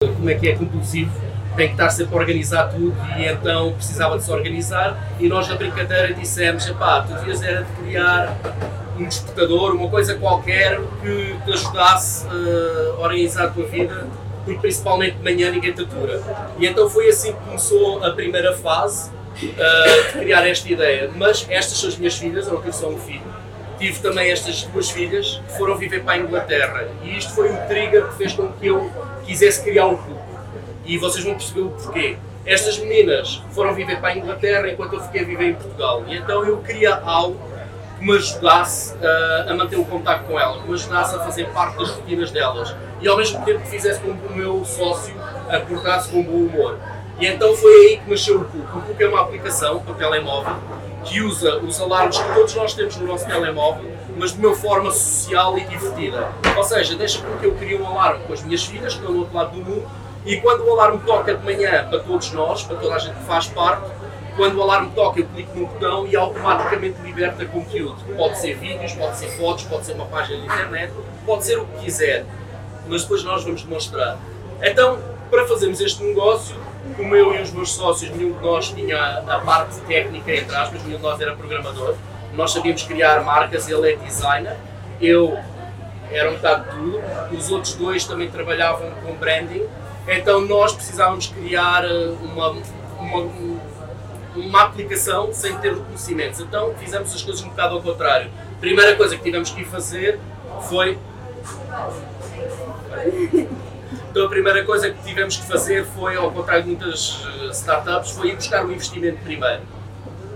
Como é que é compulsivo, tem que estar sempre a organizar tudo e então precisava de se organizar e nós na brincadeira dissemos, epá, tu devias era de criar um despertador, uma coisa qualquer que te ajudasse a organizar a tua vida, porque principalmente de manhã ninguém te atura. E então foi assim que começou a primeira fase uh, de criar esta ideia. Mas estas são as minhas filhas, eu não tenho só um filho. Tive também estas duas filhas que foram viver para a Inglaterra. E isto foi o trigger que fez com que eu quisesse criar um clube. E vocês vão perceber o porquê. Estas meninas foram viver para a Inglaterra enquanto eu fiquei a viver em Portugal. E então eu queria algo que me ajudasse uh, a manter o contato com elas, que me ajudasse a fazer parte das rotinas delas e ao mesmo tempo que fizesse com que o meu sócio acordasse com bom humor. E então foi aí que nasceu o PUC. O PUC é uma aplicação para telemóvel que usa os alarmes que todos nós temos no nosso telemóvel, mas de uma forma social e divertida. Ou seja, deixa com que eu crie um alarme com as minhas filhas, que estão do outro lado do mundo, e quando o alarme toca de manhã para todos nós, para toda a gente que faz parte, quando o alarme toca, eu clico no botão e automaticamente liberta conteúdo. Pode ser vídeos, pode ser fotos, pode ser uma página de internet, pode ser o que quiser. Mas depois nós vamos demonstrar. Então, para fazermos este negócio, como eu e os meus sócios, nenhum de nós tinha a parte técnica, entre aspas, nenhum de nós era programador. Nós sabíamos criar marcas, ele é designer. Eu era um bocado tudo. Os outros dois também trabalhavam com branding. Então nós precisávamos criar eh, uma, uma uma aplicação sem ter conhecimentos. Então fizemos as coisas um bocado ao contrário. A primeira coisa que tivemos que fazer foi. Então a primeira coisa que tivemos que fazer foi, ao contrário de muitas eh, startups, foi ir buscar o investimento primeiro.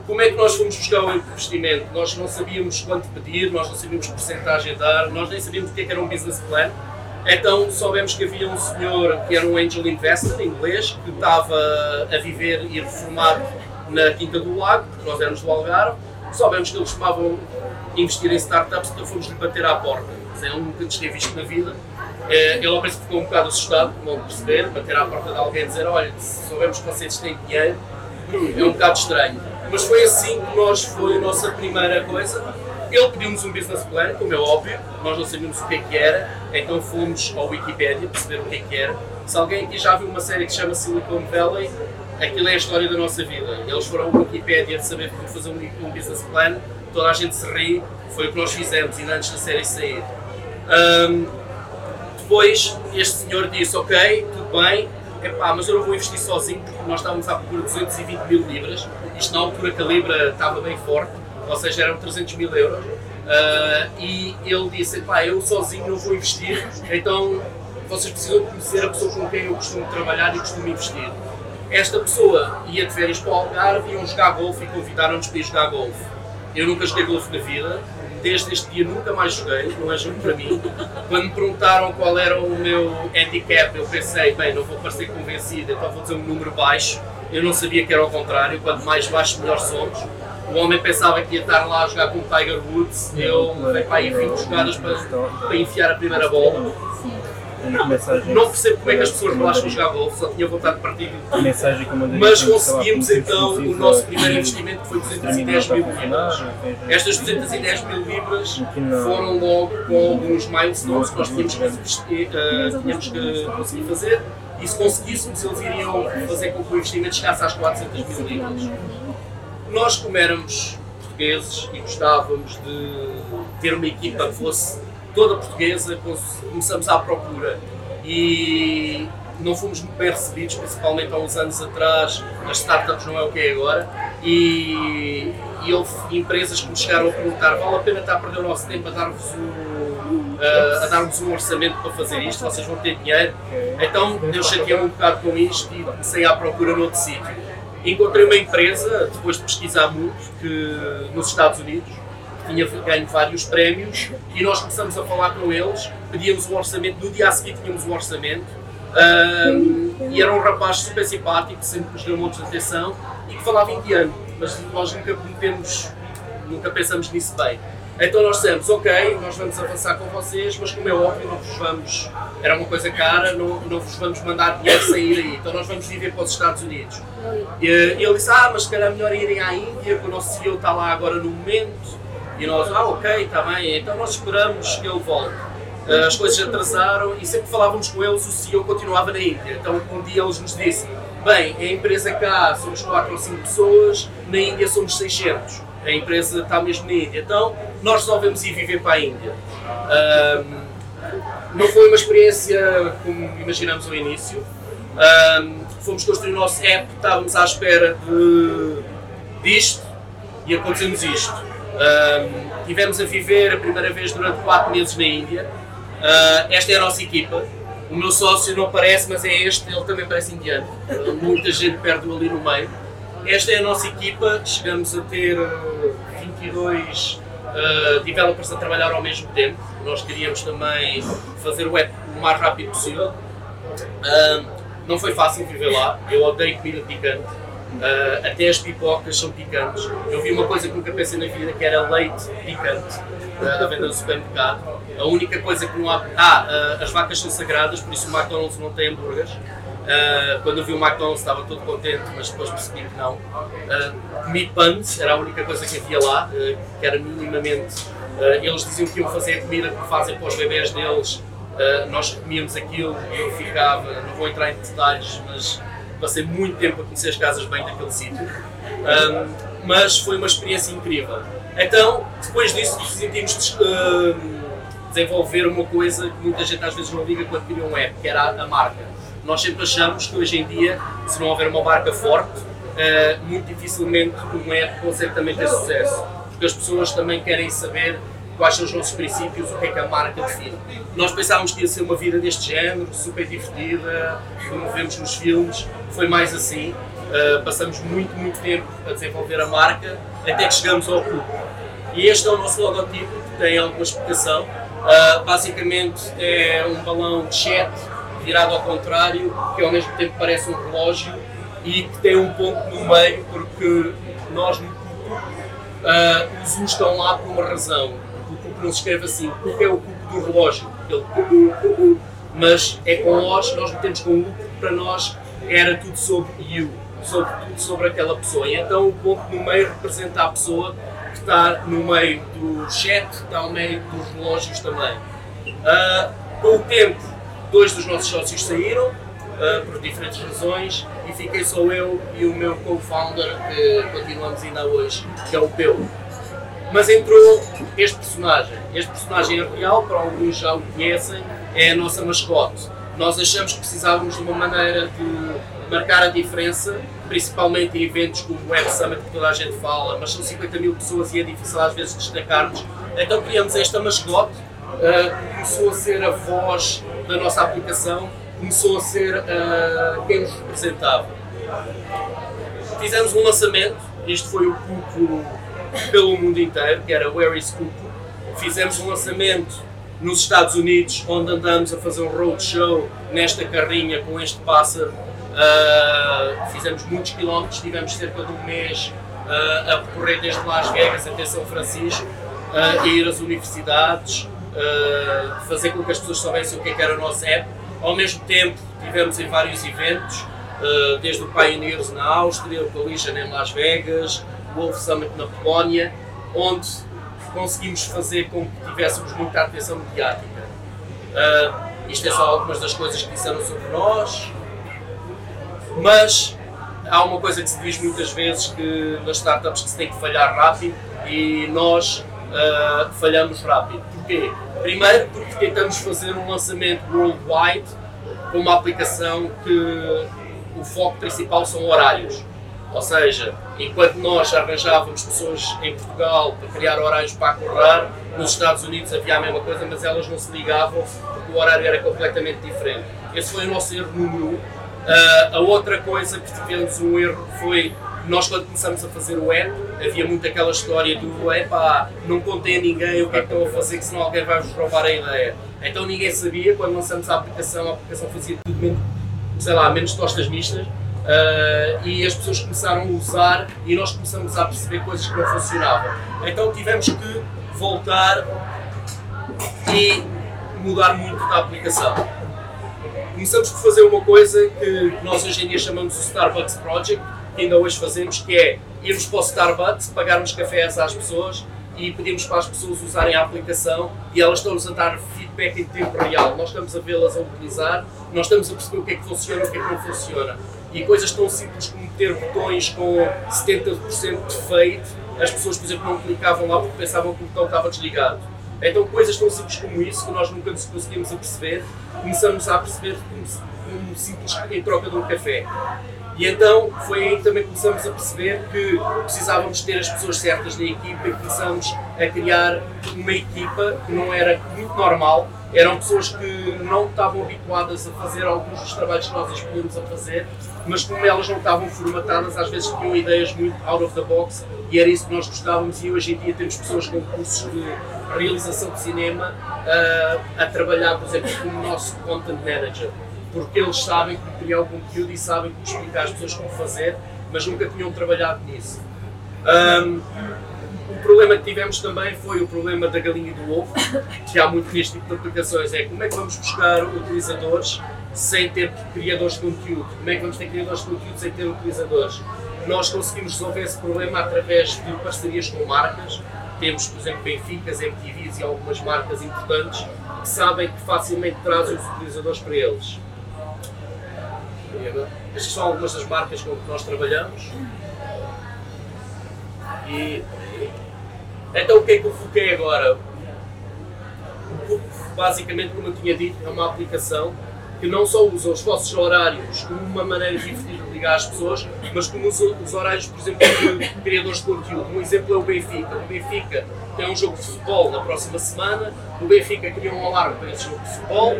Como é que nós fomos buscar o investimento? Nós não sabíamos quanto pedir, nós não sabíamos que porcentagem dar, nós nem sabíamos o que, é era um business plan. Então soubemos que havia um senhor que era um angel investor inglês que estava a viver e reformado na Quinta do Lago, porque nós éramos do Algarve, soubemos que eles costumavam investir em startups, então fomos lhe bater à porta. Ele nunca nos tinha visto na vida. Eh, ele ao princípio ficou um bocado assustado, como vão perceber, bater à porta de alguém e dizer: Olha, se soubemos que vocês têm dinheiro, é um bocado estranho. Mas foi assim que nós foi a nossa primeira coisa. Ele pediu-nos um business plan, como é óbvio, nós não sabíamos o que é que era, então fomos ao Wikipedia perceber o que é que era. Se alguém aqui já viu uma série que se chama Silicon Valley, aquilo é a história da nossa vida. Eles foram ao Wikipedia de saber como fazer um, business plan, toda a gente se ri, foi o que nós fizemos ainda antes da série sair. Um, depois este senhor disse, ok, tudo bem, epá, mas eu não vou investir sozinho porque nós estávamos à procura de 220 mil libras, isto na altura que a libra estava bem forte, ou seja, eram 300 mil euros, uh, e ele disse, epá, eu sozinho não vou investir, então vocês precisam conhecer a pessoa com quem eu costumo trabalhar e costumo investir. Esta pessoa ia de férias para o Algarve, iam jogar golfe e convidaram-nos para ir jogar golfe. Eu nunca joguei golfe na vida, desde este dia nunca mais joguei, não é jogo para mim. Quando me perguntaram qual era o meu handicap, eu pensei, bem, não vou parecer convencido, então vou dizer um número baixo. Eu não sabia que era ao contrário, quanto mais baixo, melhor somos. O homem pensava que ia estar lá a jogar com o Tiger Woods, eu levei para aí 20 jogadas para, para enfiar a primeira bola mensagem. Não percebo como é que as pessoas relaxam a jogar golfe, só tinha vontade de partir. Mensagem que Mas conseguimos então o nosso primeiro investimento que foi 210 mil libras. Estas 210 mil libras foram logo com alguns milestones que nós tínhamos que, uh, tínhamos que conseguir fazer e se conseguíssemos eles iriam fazer com que o investimento chegasse às 400 mil libras. Nós, como éramos portugueses e gostávamos de ter uma equipa que fosse toda portuguesa, começamos à procura e não fomos muito bem recebidos, principalmente há uns anos atrás, as startups não é o que é agora, e, e houve empresas que nos chegaram a perguntar, vale a pena estar a perder o nosso tempo a dar-vos um, a, a dar-vos um orçamento para fazer isto, vocês vão ter dinheiro. Então eu chateei-me um bocado com isto e comecei à procura noutro sítio. Encontrei uma empresa, depois de pesquisar muito, que, nos Estados Unidos, tinha ganho vários prémios e nós começamos a falar com eles, pedíamos o orçamento, no dia a seguir tínhamos o orçamento um, e era um rapaz super simpático, sempre nos deu um monte de atenção e que falava indiano, mas nós nunca metemos, nunca pensamos nisso bem. Então nós dissemos, ok, nós vamos avançar com vocês, mas como é óbvio, não vos vamos, era uma coisa cara, não, não vos vamos mandar dinheiro sair aí, então nós vamos viver para os Estados Unidos. E, ele disse, ah, mas se calhar melhor irem à Índia, que o nosso CEO está lá agora no momento, E nós, ah, ok, está bem, então nós esperamos que ele volte. Uh, as coisas atrasaram e sempre falávamos com eles, o CEO continuava na Índia. Então um dia eles nos disse: Bem, a empresa cá somos 4 ou 5 pessoas, na Índia somos 600. A empresa está mesmo na Índia. Então nós resolvemos ir viver para a Índia. Uh, não foi uma experiência como imaginamos ao início. Um, fomos construir o nosso app, estávamos à espera de, disto e aconteceu-nos isto. Tivemos a viver a primeira vez durante 4 meses na Índia. Uh, esta é a nossa equipa. O meu sócio não parece, mas é este, ele também parece indiano. Uh, muita gente perde-o ali no meio. Esta é a nossa equipa, chegamos a ter 22 uh, developers a trabalhar ao mesmo tempo. Nós queríamos também fazer o app o mais rápido possível. Não foi fácil viver lá, eu odeio comida picante. Uh, até as pipocas são picantes. Eu vi uma coisa que nunca pensei na vida que era leite picante uh, à venda no supermercado. A única coisa que não há. Ah, uh, as vacas são sagradas, por isso o McDonald's não tem hambúrgueres. Uh, quando eu vi o McDonald's estava todo contente, mas depois percebi que não. Uh, comi puns, era a única coisa que havia lá, uh, que era minimamente. eles diziam que iam fazer a comida que fazem para os bebés deles. nós comíamos aquilo e eu ficava, não vou entrar em detalhes, mas passei muito tempo a conhecer as casas bem daquele sítio. mas foi uma experiência incrível. Então, depois disso, decidimos desenvolver uma coisa que muita gente às vezes não liga quando cria um app, que era a, a marca nós sempre achamos que hoje em dia, se não houver uma marca forte, uh, muito dificilmente um app consegue também ter sucesso. Porque as pessoas também querem saber quais são os nossos princípios, o que é que a marca define. Nós pensávamos que ia ser uma vida deste género, super divertida, como vemos nos filmes, foi mais assim. Uh, passamos muito, muito tempo a desenvolver a marca até que chegamos ao clube. E este é o nosso logotipo, que tem alguma explicação. Uh, basicamente é um balão de chat virado ao contrário, que ao mesmo tempo parece um relógio e que tem um ponto no meio, porque nós no cubo, uh, os uns estão lá por uma razão. Cubo não se escreve assim, cubo é o cubo do relógio, ele, mas é com nós, nós metemos com o para nós era tudo sobre you, sobre tudo sobre aquela pessoa. E então o ponto no meio representa a pessoa que está no meio do chat, está no meio dos relógios também. Uh, com o tempo, dois dos nossos sócios saíram uh, por diferentes razões e fiquei só eu e o meu co-founder que continuamos ainda hoje, que é o Peu. Mas entrou este personagem. Este personagem é real, para alguns já o conhecem, é a nossa mascote. Nós achamos que precisávamos de uma maneira de marcar a diferença, principalmente em eventos como o Web Summit que toda a gente fala, mas são 50 mil pessoas e é difícil às vezes destacar-nos. Então criamos esta mascote uh, começou a ser a voz da nossa aplicação, começou a ser uh, quem nos representava. Fizemos um lançamento, isto foi o Cuco pelo mundo inteiro, que era Where is Cuco. Fizemos um lançamento nos Estados Unidos, onde andamos a fazer um roadshow nesta carrinha com este pássaro. Uh, fizemos muitos quilómetros, tivemos cerca de um mês uh, a percorrer desde Las Vegas até São Francisco, uh, a ir às universidades, fazer com que as pessoas soubessem o que, é que era o nosso app. Ao mesmo tempo, tivemos em vários eventos, desde o Pioneers na Áustria, o Collision em Las Vegas, o Wolf Summit na Polónia, onde conseguimos fazer com que tivéssemos muita atenção mediática. Uh, isto é só algumas das coisas que disseram sobre nós, mas há uma coisa que se diz muitas vezes que nas startups que se tem que falhar rápido e nós uh, falhamos rápido. Porquê? Primeiro porque tentamos fazer um lançamento worldwide com uma aplicação que o foco principal são horários. Ou seja, enquanto nós arranjávamos pessoas em Portugal para criar horários para acordar, nos Estados Unidos havia a mesma coisa, mas elas não se ligavam porque o horário era completamente diferente. Esse foi o nosso erro número um. Uh, a outra coisa que tivemos um erro foi nós quando começamos a fazer o app, havia muito aquela história do epá, não contei a ninguém o que é que estão a fazer, que senão alguém vai vos roubar a ideia. Então ninguém sabia, quando lançamos a aplicação, a aplicação fazia tudo menos, sei lá, menos tostas mistas. Uh, e as pessoas começaram a usar e nós começamos a perceber coisas que não funcionavam. Então tivemos que voltar e mudar muito da aplicação. Começamos por fazer uma coisa que nós hoje em dia chamamos o Starbucks Project, que ainda hoje fazemos, que é irmos para o Starbucks, pagarmos cafés às pessoas e pedimos para as pessoas usarem a aplicação e elas estão-nos a dar feedback em tempo real. Nós estamos a vê-las a utilizar, nós estamos a perceber o que é que funciona e o que é que não funciona. E coisas tão simples como ter botões com 70% de fade, as pessoas, por exemplo, não clicavam lá porque pensavam que o botão estava desligado. Então, coisas tão simples como isso, que nós nunca nos conseguimos a perceber, começamos a perceber como simples em troca de um café. E então foi aí que também começamos a perceber que precisávamos ter as pessoas certas na equipa e começamos a criar uma equipa que não era muito normal, eram pessoas que não estavam habituadas a fazer alguns dos trabalhos que nós escolhemos a fazer, mas como elas não estavam formatadas, às vezes tinham ideias muito out of the box e era isso que nós gostávamos e hoje em dia temos pessoas com cursos de realização de cinema uh, a trabalhar, por exemplo, como nosso content manager porque eles sabem como criar o conteúdo e sabem como explicar às pessoas como fazer, mas nunca tinham trabalhado nisso. Um, problema que tivemos também foi o problema da galinha e do ovo, que há muito neste tipo de aplicações, é como é que vamos buscar utilizadores sem ter criadores de conteúdo? Como é que vamos ter criadores de conteúdo sem ter utilizadores? Nós conseguimos resolver esse problema através de parcerias com marcas. Temos, por exemplo, Benficas, MTVs e algumas marcas importantes que sabem que facilmente trazem os utilizadores para eles. Estas são algumas das marcas com que nós trabalhamos. E então o que é que eu foquei agora? Basicamente, como eu tinha dito, é uma aplicação que não só usa os vossos horários como uma maneira divertida de ligar às pessoas, mas como usa os horários, por exemplo, de criadores de conteúdo. Um exemplo é o Benfica. O Benfica tem um jogo de futebol na próxima semana, o Benfica cria um alarme para esse jogo de futebol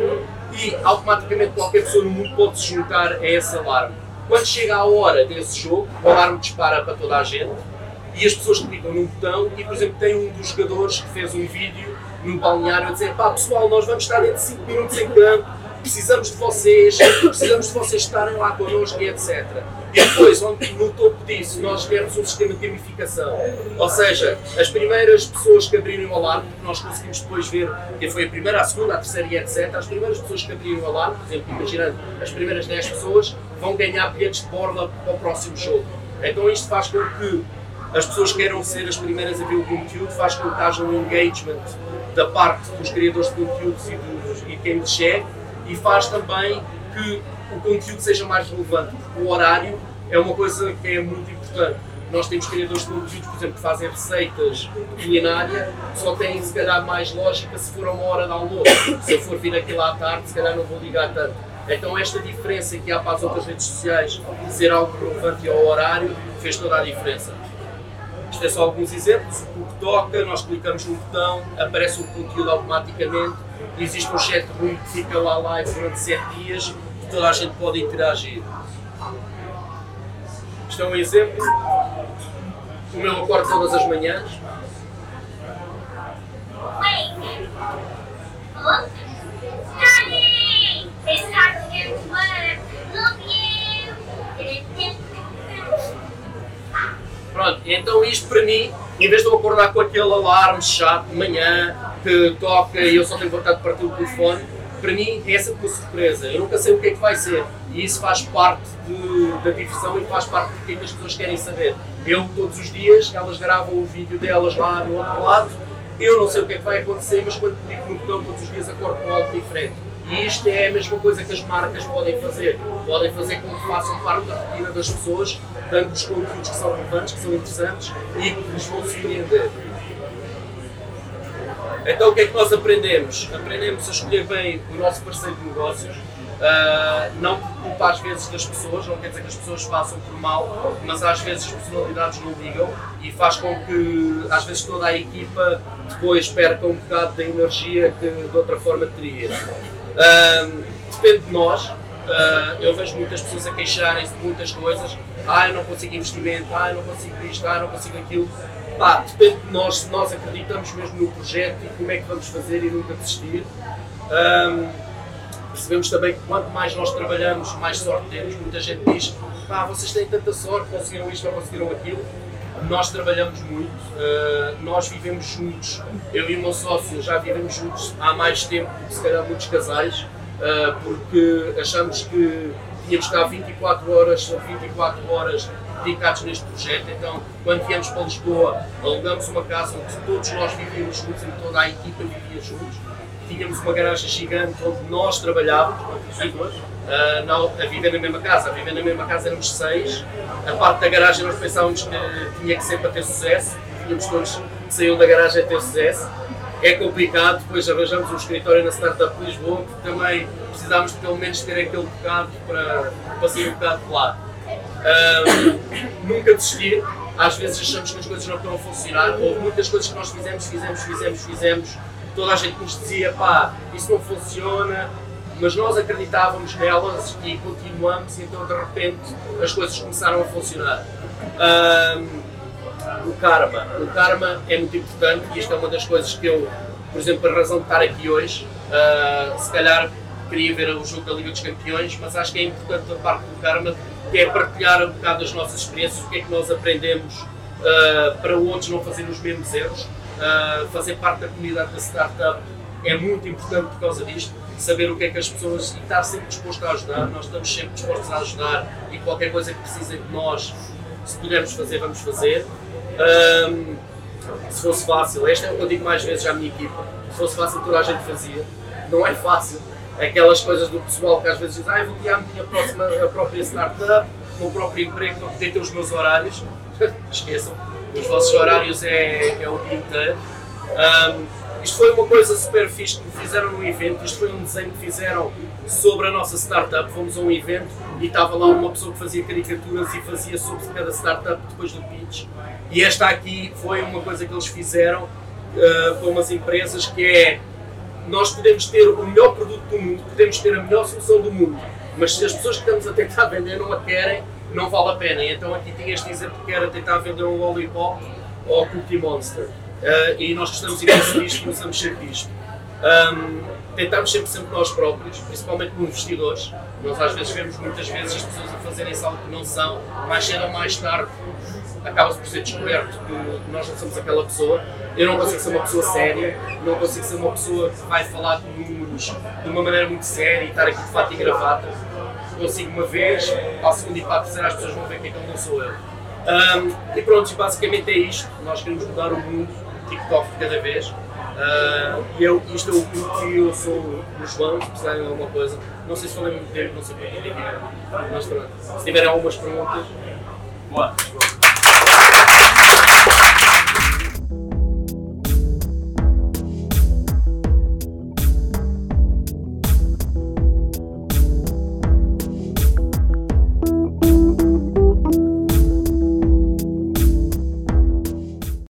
e automaticamente qualquer pessoa no mundo pode se juntar a esse alarme. Quando chega a hora desse jogo, o alarme dispara para toda a gente e as pessoas clicam num botão e, por exemplo, tem um dos jogadores que fez um vídeo no balneário a dizer pá pessoal, nós vamos estar dentro de 5 minutos em campo, precisamos de vocês, precisamos de vocês estarem lá connosco e etc. E depois, no topo disso, nós tivemos um sistema de gamificação. Ou seja, as primeiras pessoas que abriram o alarme, porque nós conseguimos depois ver quem foi a primeira, a segunda, a terceira e etc. As primeiras pessoas que abriram o alarme, por exemplo, imaginando as primeiras 10 pessoas, vão ganhar bilhetes de borda para o próximo jogo. Então isto faz com que as pessoas queiram ser as primeiras a ver o conteúdo, faz com que haja um engagement da parte dos criadores de conteúdos e, dos, e quem lhes segue e faz também que o conteúdo seja mais relevante, o horário é uma coisa que é muito importante. Nós temos criadores de conteúdos, por exemplo, que fazem receitas culinária, só têm se calhar mais lógica se for a uma hora de almoço. Se eu for vir aqui lá à tarde, se calhar não vou ligar tanto. Então esta diferença que há para as outras redes sociais ser algo relevante ao horário fez toda a diferença. Isto é só alguns exemplos. O que toca, nós clicamos num botão, aparece o conteúdo automaticamente, existe um chat room que fica lá live durante 7 dias e toda a gente pode interagir. Isto é um exemplo. O meu acordo todas as manhãs. Pronto, então isto para mim, em vez de eu acordar com aquele alarme chato de manhã que toca e eu só tenho vontade de partir o telefone, para mim é sempre uma surpresa. Eu nunca sei o que é que vai ser. E isso faz parte de, da diversão e faz parte do que, é que as pessoas querem saber. Eu, todos os dias, elas gravam o vídeo delas lá no outro lado. Eu não sei o que é que vai acontecer, mas quando clico no botão, todos os dias acordo com algo diferente. E isto é a mesma coisa que as marcas podem fazer. Podem fazer com que façam parte da rotina das pessoas, dando-lhes conteúdos que são relevantes, que são interessantes e que lhes vão surpreender. Então o que é que nós aprendemos? Aprendemos a escolher bem o nosso parceiro de negócios, uh, não culpa às vezes das pessoas, não quer dizer que as pessoas façam por mal, mas às vezes as personalidades não ligam e faz com que às vezes toda a equipa depois perca um bocado da energia que de outra forma teria. Depende de nós, Uh, eu vejo muitas pessoas a queixarem-se de muitas coisas. Ah, eu não consigo investimento, ah, eu não consigo isto, ah, eu não consigo aquilo. Pá, depende de nós, se nós acreditamos mesmo no projeto e como é que vamos fazer e nunca desistir. Um, percebemos também que quanto mais nós trabalhamos, mais sorte temos. Muita gente diz, pá, vocês têm tanta sorte, conseguiram isto ou conseguiram aquilo. Nós trabalhamos muito, uh, nós vivemos juntos, eu e o meu sócio já vivemos juntos há mais tempo que se calhar muitos casais, uh, porque achamos que tínhamos que estar 24 horas, 24 horas dedicados neste projeto. Então, quando viemos para Lisboa, alugamos uma casa onde todos nós vivíamos juntos, e toda a equipa vivia juntos. Tínhamos uma garagem gigante onde nós trabalhávamos, uh, não, a viver na mesma casa. A viver na mesma casa éramos seis. A parte da garagem nós pensávamos que tinha que ser para ter sucesso. Tínhamos todos que saíam da garagem a ter sucesso. É complicado, depois arranjamos um escritório na Startup Lisboa, porque também precisámos de pelo menos ter aquele bocado para, para sair um bocado de lá. Um, nunca desistir, às vezes achamos que as coisas não estão a funcionar, houve muitas coisas que nós fizemos, fizemos, fizemos, fizemos, toda a gente nos dizia, pá, isso não funciona, mas nós acreditávamos nelas e continuamos, então de repente as coisas começaram a funcionar. Um, o karma. O karma é muito importante e isto é uma das coisas que eu, por exemplo, a razão de estar aqui hoje, uh, se calhar queria ver o jogo da Liga dos Campeões, mas acho que é importante a parte do karma, que é partilhar um bocado das nossas experiências, o que é que nós aprendemos uh, para outros não fazerem os mesmos erros. Uh, fazer parte da comunidade da startup é muito importante por causa disto saber o que é que as pessoas e estar sempre disposto a ajudar. Nós estamos sempre dispostos a ajudar e qualquer coisa que precisem de nós, se pudermos fazer, vamos fazer. Um, se fosse fácil, esta é o que eu digo mais vezes à minha equipa, se fosse fácil toda a gente fazia, não é fácil. Aquelas coisas do pessoal que às vezes dizem, ah, eu vou criar a minha próxima, a própria startup, o meu próprio emprego, não poder ter os meus horários. Esqueçam, os vossos horários é, é o dia inteiro. Um, isto foi uma coisa super fixe que fizeram no evento, isto foi um desenho que fizeram sobre a nossa startup. Fomos a um evento e estava lá uma pessoa que fazia caricaturas e fazia sobre cada startup depois do pitch. E esta aqui foi uma coisa que eles fizeram uh, para umas empresas que é nós podemos ter o melhor produto do mundo, podemos ter a melhor solução do mundo, mas se as pessoas que estamos a tentar vender não a querem, não vale a pena. E então aqui tinha este exemplo que era tentar vender um lollipop ou Cookie Monster. Uh, e nós gostamos imenso disto, começamos sempre disto. Um, tentamos sempre, sempre nós próprios, principalmente como investidores. Nós às vezes vemos muitas vezes as pessoas a fazerem algo que não são, mais cedo ou mais tarde acaba-se por ser descoberto que nós não somos aquela pessoa. Eu não consigo ser uma pessoa séria, não consigo ser uma pessoa que vai falar de números de uma maneira muito séria e estar aqui de fato e gravata. Consigo uma vez, ao segundo e para a terceira as pessoas vão ver que então não sou eu. Um, e pronto, basicamente é isto. Nós queremos mudar o mundo, TikTok cada vez. Uh, e eu, isto é o que eu sou o João, se precisarem de alguma coisa. Não sei se falei muito tempo, não sei o que é mas pronto. Se tiverem algumas perguntas. Boa.